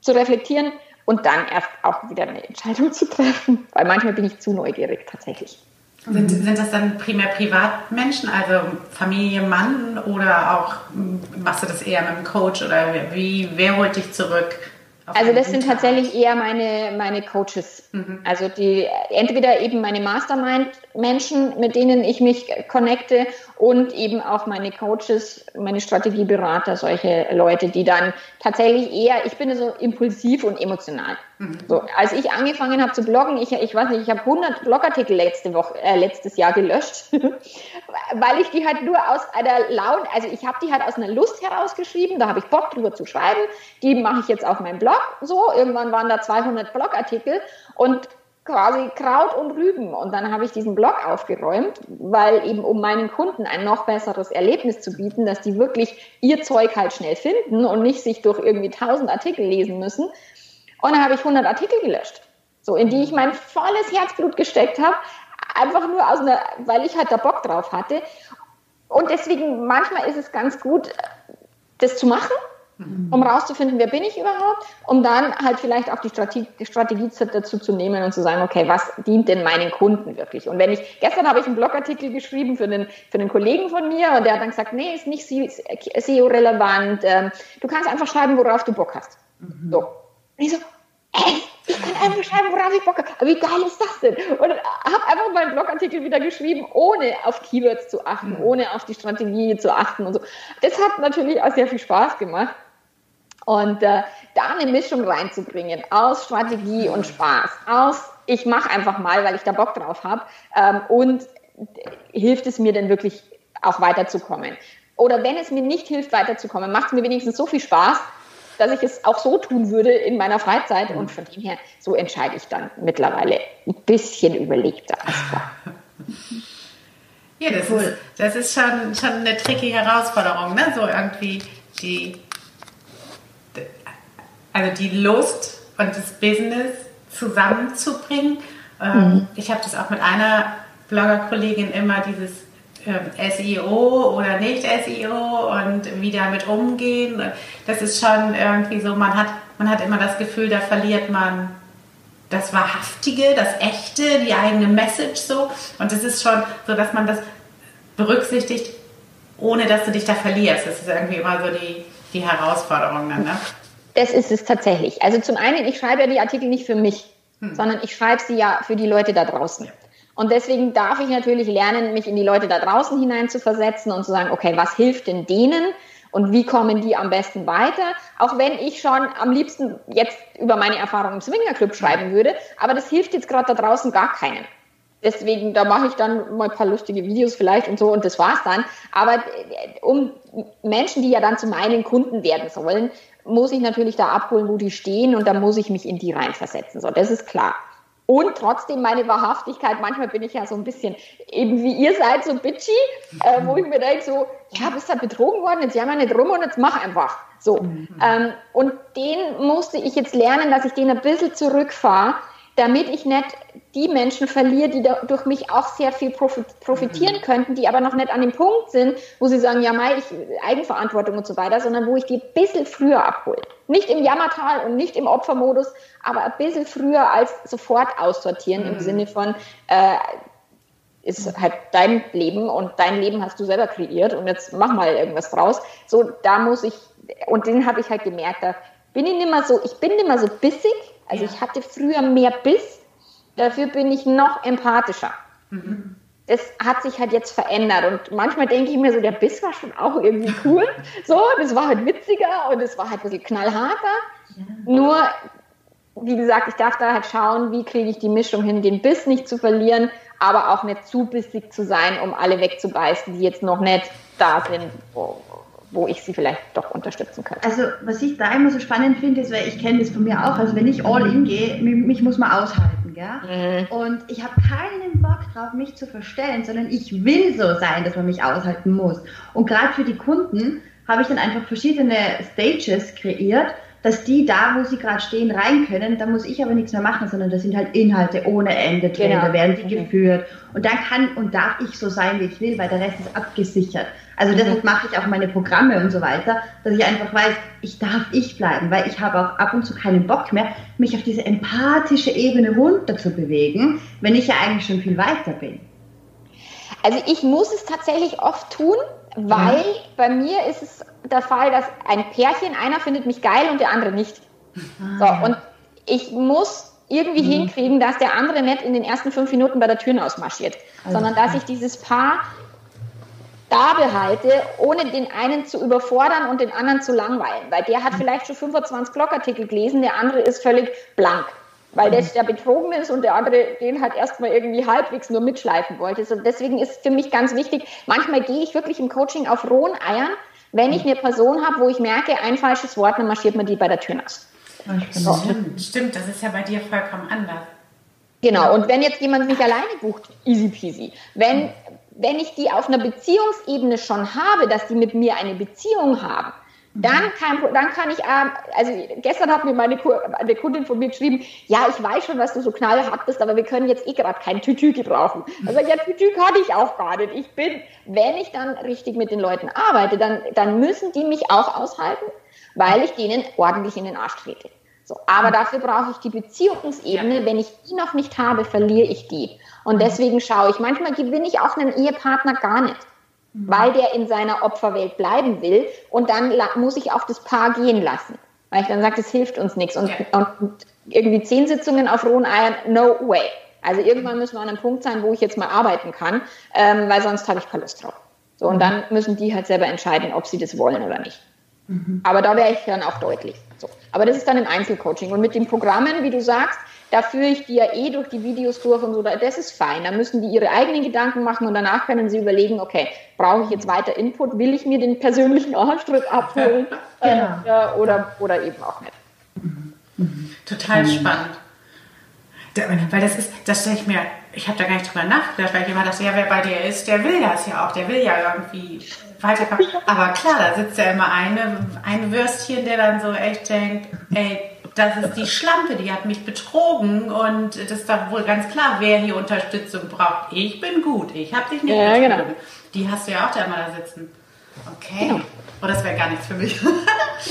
zu reflektieren und dann erst auch wieder eine Entscheidung [laughs] zu treffen, weil manchmal bin ich zu neugierig tatsächlich. Sind, sind das dann primär Privatmenschen, also Familie, Mann oder auch machst du das eher mit dem Coach oder wie, wer holt dich zurück? Also das sind tatsächlich eher meine, meine Coaches. Mhm. Also die entweder eben meine Mastermind-Menschen, mit denen ich mich connecte und eben auch meine Coaches, meine Strategieberater, solche Leute, die dann tatsächlich eher, ich bin so impulsiv und emotional. Mhm. So, als ich angefangen habe zu bloggen, ich, ich weiß nicht, ich habe 100 Blogartikel letzte Woche, äh, letztes Jahr gelöscht, [laughs] weil ich die halt nur aus einer Laune, also ich habe die halt aus einer Lust herausgeschrieben, da habe ich Bock drüber zu schreiben, die mache ich jetzt auf meinem Blog so, irgendwann waren da 200 Blogartikel und quasi Kraut und Rüben. Und dann habe ich diesen Blog aufgeräumt, weil eben um meinen Kunden ein noch besseres Erlebnis zu bieten, dass die wirklich ihr Zeug halt schnell finden und nicht sich durch irgendwie 1000 Artikel lesen müssen. Und dann habe ich 100 Artikel gelöscht, so in die ich mein volles Herzblut gesteckt habe, einfach nur aus einer, weil ich halt da Bock drauf hatte. Und deswegen manchmal ist es ganz gut, das zu machen um rauszufinden, wer bin ich überhaupt, um dann halt vielleicht auch die Strategie, die Strategie dazu zu nehmen und zu sagen, okay, was dient denn meinen Kunden wirklich? Und wenn ich, gestern habe ich einen Blogartikel geschrieben für einen, für einen Kollegen von mir und der hat dann gesagt, nee, ist nicht SEO-relevant, ähm, du kannst einfach schreiben, worauf du Bock hast. Mhm. So. Und ich so, ey, ich kann einfach schreiben, worauf ich Bock habe. Aber wie geil ist das denn? Und habe einfach meinen Blogartikel wieder geschrieben, ohne auf Keywords zu achten, mhm. ohne auf die Strategie zu achten und so. Das hat natürlich auch sehr viel Spaß gemacht. Und äh, da eine Mischung reinzubringen aus Strategie und Spaß, aus ich mache einfach mal, weil ich da Bock drauf habe ähm, und hilft es mir denn wirklich auch weiterzukommen. Oder wenn es mir nicht hilft, weiterzukommen, macht es mir wenigstens so viel Spaß, dass ich es auch so tun würde in meiner Freizeit. Und von dem her, so entscheide ich dann mittlerweile ein bisschen überlegter als vorher. Ja, das, cool. ist, das ist schon, schon eine tricky Herausforderung, ne? so irgendwie die also die Lust und das Business zusammenzubringen. Ähm, mhm. Ich habe das auch mit einer Bloggerkollegin immer dieses SEO oder nicht SEO und wie damit umgehen. Das ist schon irgendwie so, man hat, man hat immer das Gefühl, da verliert man das Wahrhaftige, das Echte, die eigene Message so. Und es ist schon so, dass man das berücksichtigt, ohne dass du dich da verlierst. Das ist irgendwie immer so die, die Herausforderung dann, ne? Das ist es tatsächlich. Also zum einen, ich schreibe ja die Artikel nicht für mich, hm. sondern ich schreibe sie ja für die Leute da draußen. Und deswegen darf ich natürlich lernen, mich in die Leute da draußen hineinzuversetzen und zu sagen, okay, was hilft denn denen und wie kommen die am besten weiter? Auch wenn ich schon am liebsten jetzt über meine Erfahrungen im Swingerclub schreiben würde, aber das hilft jetzt gerade da draußen gar keinen. Deswegen, da mache ich dann mal ein paar lustige Videos vielleicht und so und das war's dann. Aber äh, um Menschen, die ja dann zu meinen Kunden werden sollen, muss ich natürlich da abholen, wo die stehen und da muss ich mich in die reinversetzen. So, das ist klar. Und trotzdem meine Wahrhaftigkeit, manchmal bin ich ja so ein bisschen, eben wie ihr seid, so bitchy, äh, wo ich mir denke so, ja, bist halt betrogen worden, jetzt jammer nicht rum und jetzt mach einfach. So. Mhm. Ähm, und den musste ich jetzt lernen, dass ich den ein bisschen zurückfahre, damit ich nicht die Menschen verliere, die durch mich auch sehr viel profitieren mhm. könnten, die aber noch nicht an dem Punkt sind, wo sie sagen, ja, Mai, ich, Eigenverantwortung und so weiter, sondern wo ich die ein bisschen früher abhole. Nicht im Jammertal und nicht im Opfermodus, aber ein bisschen früher als sofort aussortieren mhm. im Sinne von, äh, ist halt dein Leben und dein Leben hast du selber kreiert und jetzt mach mal irgendwas draus. So, da muss ich, und den habe ich halt gemerkt, da bin ich nicht mehr so, ich bin nicht mehr so bissig, also ja. ich hatte früher mehr Biss, dafür bin ich noch empathischer. Mhm. Das hat sich halt jetzt verändert und manchmal denke ich mir so, der Biss war schon auch irgendwie cool. [laughs] so, das war halt witziger und es war halt ein bisschen knallharter. Ja. Nur, wie gesagt, ich darf da halt schauen, wie kriege ich die Mischung hin, den Biss nicht zu verlieren, aber auch nicht zu bissig zu sein, um alle wegzubeißen, die jetzt noch nicht da sind, wo, wo ich sie vielleicht doch unterstützen könnte. Also was ich da immer so spannend finde, ist, weil ich kenne das von mir auch, also wenn ich all in gehe, mich, mich muss man aushalten, gell? Mhm. Und ich habe keinen Bock drauf, mich zu verstellen, sondern ich will so sein, dass man mich aushalten muss. Und gerade für die Kunden habe ich dann einfach verschiedene Stages kreiert, dass die da, wo sie gerade stehen, rein können. Da muss ich aber nichts mehr machen, sondern das sind halt Inhalte ohne Ende drin. Genau. Da werden die mhm. geführt. Und dann kann und darf ich so sein, wie ich will, weil der Rest ist abgesichert. Also mhm. deshalb mache ich auch meine Programme und so weiter, dass ich einfach weiß, ich darf ich bleiben, weil ich habe auch ab und zu keinen Bock mehr, mich auf diese empathische Ebene runter zu bewegen, wenn ich ja eigentlich schon viel weiter bin. Also ich muss es tatsächlich oft tun, weil mhm. bei mir ist es der Fall, dass ein Pärchen, einer findet mich geil und der andere nicht. So, und ich muss irgendwie mhm. hinkriegen, dass der andere nicht in den ersten fünf Minuten bei der Tür ausmarschiert, also, sondern dass ich dieses Paar da behalte, ohne den einen zu überfordern und den anderen zu langweilen. Weil der hat mhm. vielleicht schon 25 Blogartikel gelesen, der andere ist völlig blank. Weil der, mhm. der betrogen ist und der andere den halt erstmal irgendwie halbwegs nur mitschleifen wollte. Und deswegen ist für mich ganz wichtig, manchmal gehe ich wirklich im Coaching auf rohen Eiern, wenn ich eine Person habe, wo ich merke, ein falsches Wort, dann marschiert man die bei der Tür aus. So. Stimmt, stimmt, das ist ja bei dir vollkommen anders. Genau, und wenn jetzt jemand mich alleine bucht, easy peasy. Wenn, wenn ich die auf einer Beziehungsebene schon habe, dass die mit mir eine Beziehung haben, dann kann, dann kann ich, ähm, also gestern hat mir meine eine Kundin von mir geschrieben, ja, ich weiß schon, dass du so knallhart bist, aber wir können jetzt eh gerade kein Tütü gebrauchen. Also ja, Tütü kann ich auch gar nicht. Ich bin, wenn ich dann richtig mit den Leuten arbeite, dann, dann müssen die mich auch aushalten, weil ich denen ordentlich in den Arsch trete. So, aber dafür brauche ich die Beziehungsebene. Wenn ich die noch nicht habe, verliere ich die. Und deswegen schaue ich, manchmal gewinne ich auch einen Ehepartner gar nicht weil der in seiner Opferwelt bleiben will. Und dann muss ich auch das Paar gehen lassen. Weil ich dann sage, das hilft uns nichts. Und, und irgendwie zehn Sitzungen auf rohen Eiern, no way. Also irgendwann müssen wir an einem Punkt sein, wo ich jetzt mal arbeiten kann, ähm, weil sonst habe ich keine Lust drauf. So, und dann müssen die halt selber entscheiden, ob sie das wollen oder nicht. Mhm. Aber da wäre ich dann auch deutlich. So. Aber das ist dann im Einzelcoaching. Und mit den Programmen, wie du sagst, da führe ich die ja eh durch die Videos durch und so, das ist fein. Da müssen die ihre eigenen Gedanken machen und danach können sie überlegen, okay, brauche ich jetzt weiter Input, will ich mir den persönlichen Arschtritt abholen [laughs] genau. äh, oder, oder eben auch nicht. Total spannend. Weil das ist, das stelle ich mir, ich habe da gar nicht drüber nachgedacht, weil ich immer dachte, ja, wer bei dir ist, der will das ja auch, der will ja irgendwie weiterkommen. Aber klar, da sitzt ja immer eine, ein Würstchen, der dann so echt denkt, ey, das ist die Schlampe, die hat mich betrogen und das ist doch wohl ganz klar, wer hier Unterstützung braucht. Ich bin gut, ich habe dich nicht ja, betrogen. Genau. Die hast du ja auch da immer da sitzen. Okay. Genau. Oh, das wäre gar nichts für mich. [laughs]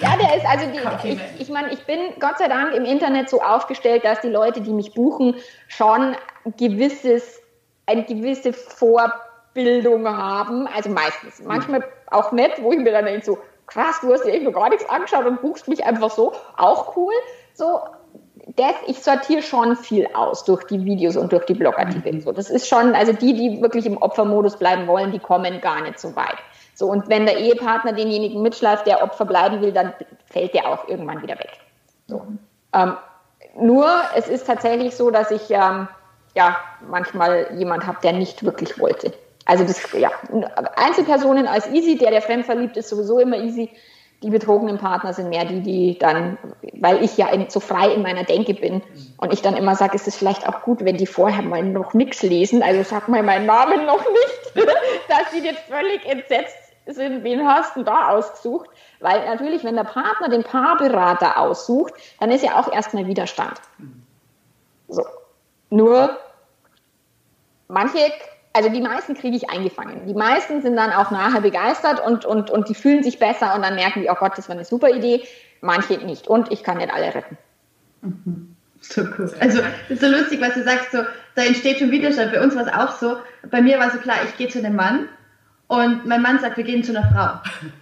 ja, der ist also die, ich, ich meine, ich bin Gott sei Dank im Internet so aufgestellt, dass die Leute, die mich buchen, schon gewisses, eine gewisse Vorbildung haben. Also meistens. Manchmal auch nicht, wo ich mir dann denke so, krass, du hast dir noch gar nichts angeschaut und buchst mich einfach so, auch cool. So, das, ich sortiere schon viel aus durch die Videos und durch die Blogartikel. Mhm. So, das ist schon, also die, die wirklich im Opfermodus bleiben wollen, die kommen gar nicht so weit. So, und wenn der Ehepartner denjenigen mitschleift, der Opfer bleiben will, dann fällt der auch irgendwann wieder weg. So. Ähm, nur, es ist tatsächlich so, dass ich ähm, ja manchmal jemand habe, der nicht wirklich wollte. Also das, ja, Einzelpersonen als easy, der, der fremdverliebt ist, sowieso immer easy. Die betrogenen Partner sind mehr die, die dann, weil ich ja so frei in meiner Denke bin und ich dann immer sage, ist es vielleicht auch gut, wenn die vorher mal noch nichts lesen, also sag mal meinen Namen noch nicht, [laughs] dass sie jetzt völlig entsetzt sind, wen hast du da ausgesucht? Weil natürlich, wenn der Partner den Paarberater aussucht, dann ist ja auch erstmal Widerstand. So. Nur manche also die meisten kriege ich eingefangen. Die meisten sind dann auch nachher begeistert und, und, und die fühlen sich besser und dann merken die, oh Gott, das war eine super Idee. Manche nicht. Und ich kann nicht alle retten. Mhm. So cool. Also, das ist so lustig, was du sagst, so, da entsteht schon Widerstand. Bei uns war es auch so. Bei mir war so klar, ich gehe zu einem Mann und mein Mann sagt, wir gehen zu einer Frau.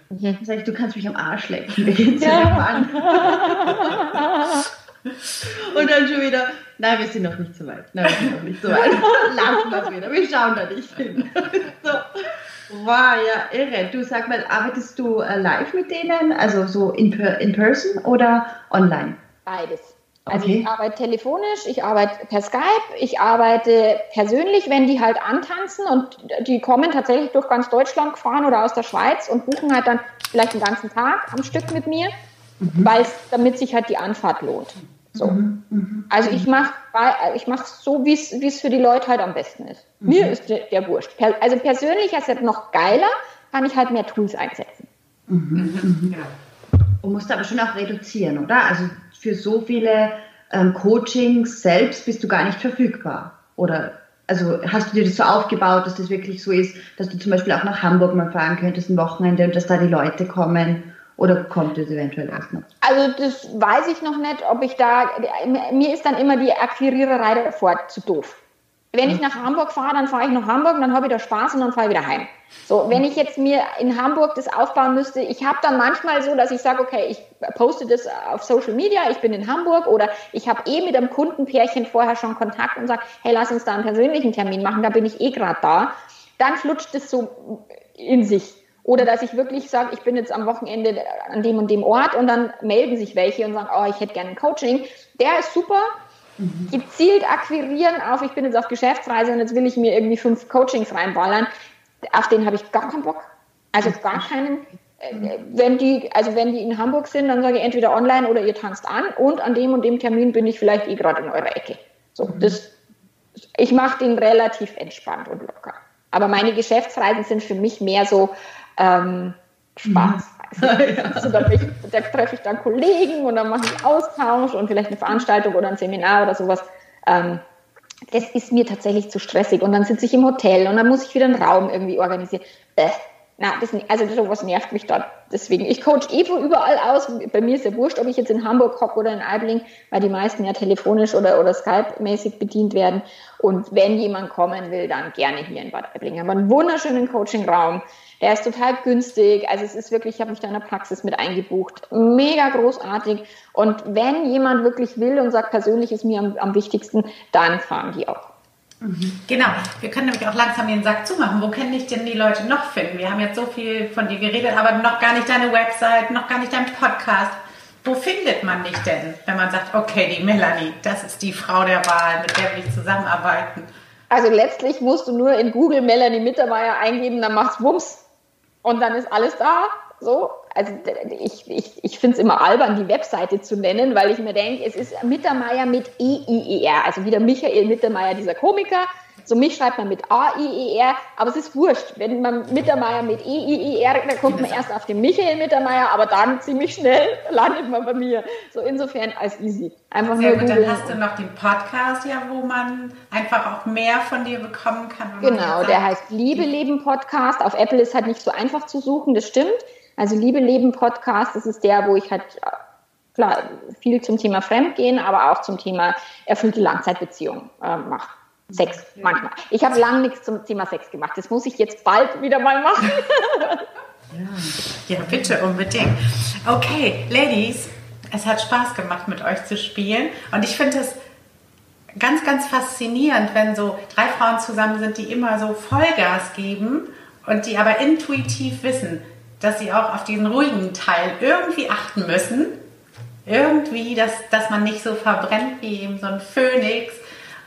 Mhm. Dann sage ich, du kannst mich am Arsch lecken. Wir gehen zu einem Mann. [laughs] Und dann schon wieder, nein, wir sind noch nicht so weit. Nein, wir sind noch nicht so weit. [laughs] Lassen wir es wieder. Wir schauen da nicht hin. [laughs] so. Wow, ja, irre. Du sag mal, arbeitest du äh, live mit denen, also so in, in person oder online? Beides. Also okay. ich arbeite telefonisch, ich arbeite per Skype, ich arbeite persönlich, wenn die halt antanzen und die kommen tatsächlich durch ganz Deutschland gefahren oder aus der Schweiz und buchen halt dann vielleicht den ganzen Tag am Stück mit mir, mhm. weil damit sich halt die Anfahrt lohnt. So. Mhm, mhm. Also ich mache ich mach so, wie es für die Leute halt am besten ist. Mhm. Mir ist der, der wurscht. Also persönlich ist es noch geiler, kann ich halt mehr Tools einsetzen. Mhm, mhm. Ja. Und musst aber schon auch reduzieren, oder? Also für so viele ähm, Coachings selbst bist du gar nicht verfügbar. Oder also hast du dir das so aufgebaut, dass das wirklich so ist, dass du zum Beispiel auch nach Hamburg mal fahren könntest ein Wochenende und dass da die Leute kommen oder kommt es eventuell erst noch? Also das weiß ich noch nicht, ob ich da, mir ist dann immer die Akquiriererei davor zu doof. Wenn ich nach Hamburg fahre, dann fahre ich nach Hamburg, dann habe ich da Spaß und dann fahre ich wieder heim. So, wenn ich jetzt mir in Hamburg das aufbauen müsste, ich habe dann manchmal so, dass ich sage, okay, ich poste das auf Social Media, ich bin in Hamburg oder ich habe eh mit einem Kundenpärchen vorher schon Kontakt und sage, hey, lass uns da einen persönlichen Termin machen, da bin ich eh gerade da. Dann flutscht es so in sich. Oder dass ich wirklich sage, ich bin jetzt am Wochenende an dem und dem Ort und dann melden sich welche und sagen, oh, ich hätte gerne ein Coaching. Der ist super, Mhm. Gezielt akquirieren auf, ich bin jetzt auf Geschäftsreise und jetzt will ich mir irgendwie fünf Coachings reinballern. Auf den habe ich gar keinen Bock. Also gar keinen. Äh, wenn die, also wenn die in Hamburg sind, dann sage ich entweder online oder ihr tanzt an und an dem und dem Termin bin ich vielleicht eh gerade in eurer Ecke. So, mhm. das, ich mache den relativ entspannt und locker. Aber meine Geschäftsreisen sind für mich mehr so ähm, Spaß. [laughs] Also, da, da treffe ich dann Kollegen und dann mache ich Austausch und vielleicht eine Veranstaltung oder ein Seminar oder sowas. Ähm, das ist mir tatsächlich zu stressig. Und dann sitze ich im Hotel und dann muss ich wieder einen Raum irgendwie organisieren. Äh, na, das, also sowas nervt mich dann. Deswegen, ich coach eh von überall aus. Bei mir ist ja wurscht, ob ich jetzt in Hamburg hocke oder in Aibling, weil die meisten ja telefonisch oder, oder Skype-mäßig bedient werden. Und wenn jemand kommen will, dann gerne hier in Bad Aibling. Wir haben einen wunderschönen Coaching-Raum. Der ist total günstig. Also es ist wirklich, ich habe mich da in der Praxis mit eingebucht. Mega großartig. Und wenn jemand wirklich will und sagt, persönlich ist mir am, am wichtigsten, dann fahren die auch. Mhm. Genau, wir können nämlich auch langsam den Sack zumachen. Wo können dich denn die Leute noch finden? Wir haben jetzt so viel von dir geredet, aber noch gar nicht deine Website, noch gar nicht dein Podcast. Wo findet man dich denn, wenn man sagt, okay, die Melanie, das ist die Frau der Wahl, mit der will ich zusammenarbeiten? Also letztlich musst du nur in Google Melanie Mittermeier eingeben, dann macht's Wumms und dann ist alles da. So, also ich, ich, ich finde es immer albern, die Webseite zu nennen, weil ich mir denke, es ist Mittermeier mit E-I-E-R, also wieder Michael Mittermeier, dieser Komiker, so mich schreibt man mit A-I-E-R, aber es ist wurscht. Wenn man Mittermeier mit E-I-E-R, dann kommt man erst auf den Michael Mittermeier, aber dann ziemlich schnell [laughs] landet man bei mir. So insofern als easy. Einfach Sehr nur gut, dann hast du noch den Podcast, ja, wo man einfach auch mehr von dir bekommen kann. Genau, der heißt Liebe Leben Podcast. Auf Apple ist halt nicht so einfach zu suchen, das stimmt. Also Liebe Leben Podcast, das ist der, wo ich halt klar viel zum Thema Fremdgehen, aber auch zum Thema erfüllte Langzeitbeziehung äh, mache. Sex, manchmal. Ich habe lange nichts zum Thema Sex gemacht. Das muss ich jetzt bald wieder mal machen. ja. ja, bitte, unbedingt. Okay, Ladies, es hat Spaß gemacht, mit euch zu spielen. Und ich finde es ganz, ganz faszinierend, wenn so drei Frauen zusammen sind, die immer so Vollgas geben und die aber intuitiv wissen, dass sie auch auf diesen ruhigen Teil irgendwie achten müssen. Irgendwie, dass, dass man nicht so verbrennt wie eben so ein Phönix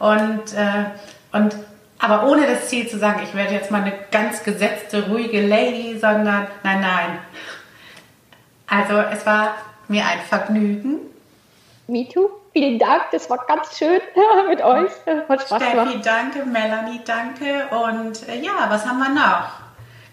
und, äh, und aber ohne das Ziel zu sagen, ich werde jetzt mal eine ganz gesetzte, ruhige Lady, sondern nein, nein. Also es war mir ein Vergnügen. Me too. Vielen Dank, das war ganz schön [laughs] mit euch. Hat Spaß Steffi, gemacht. danke, Melanie, danke. Und äh, ja, was haben wir noch?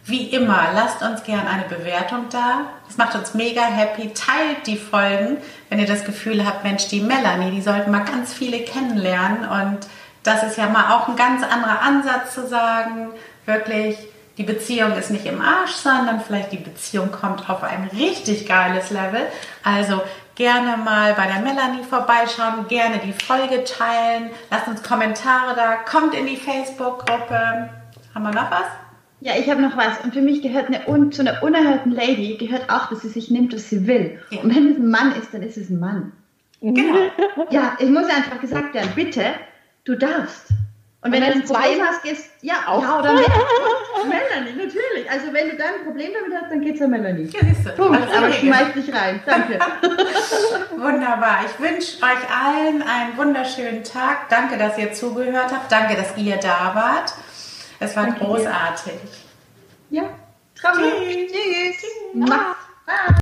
Wie immer, lasst uns gerne eine Bewertung da. Das macht uns mega happy. Teilt die Folgen, wenn ihr das Gefühl habt, Mensch, die Melanie, die sollten mal ganz viele kennenlernen. Und das ist ja mal auch ein ganz anderer Ansatz zu sagen, wirklich, die Beziehung ist nicht im Arsch, sondern vielleicht die Beziehung kommt auf ein richtig geiles Level. Also gerne mal bei der Melanie vorbeischauen, gerne die Folge teilen, lasst uns Kommentare da, kommt in die Facebook-Gruppe. Haben wir noch was? Ja, ich habe noch was. Und für mich gehört eine, zu einer unerhörten Lady gehört auch, dass sie sich nimmt, was sie will. Ja. Und wenn es ein Mann ist, dann ist es ein Mann. Genau. [laughs] Ja, ich muss einfach gesagt werden, bitte, du darfst. Und, wenn, wenn du ein Problem hast, gehst ja auch. Ja, oder [laughs] Melanie, natürlich. Also wenn du da ein Problem damit hast, dann geht's an Melanie. Ja, siehst du. Punkt. Aber schmeiß dich rein. Danke. [laughs] Wunderbar. Ich wünsche euch allen einen wunderschönen Tag. Danke, dass ihr zugehört habt. Danke, dass ihr da wart. Es war Danke großartig. Dir. Ja. Tschüss. Tschüss. Tschüss. Tschüss.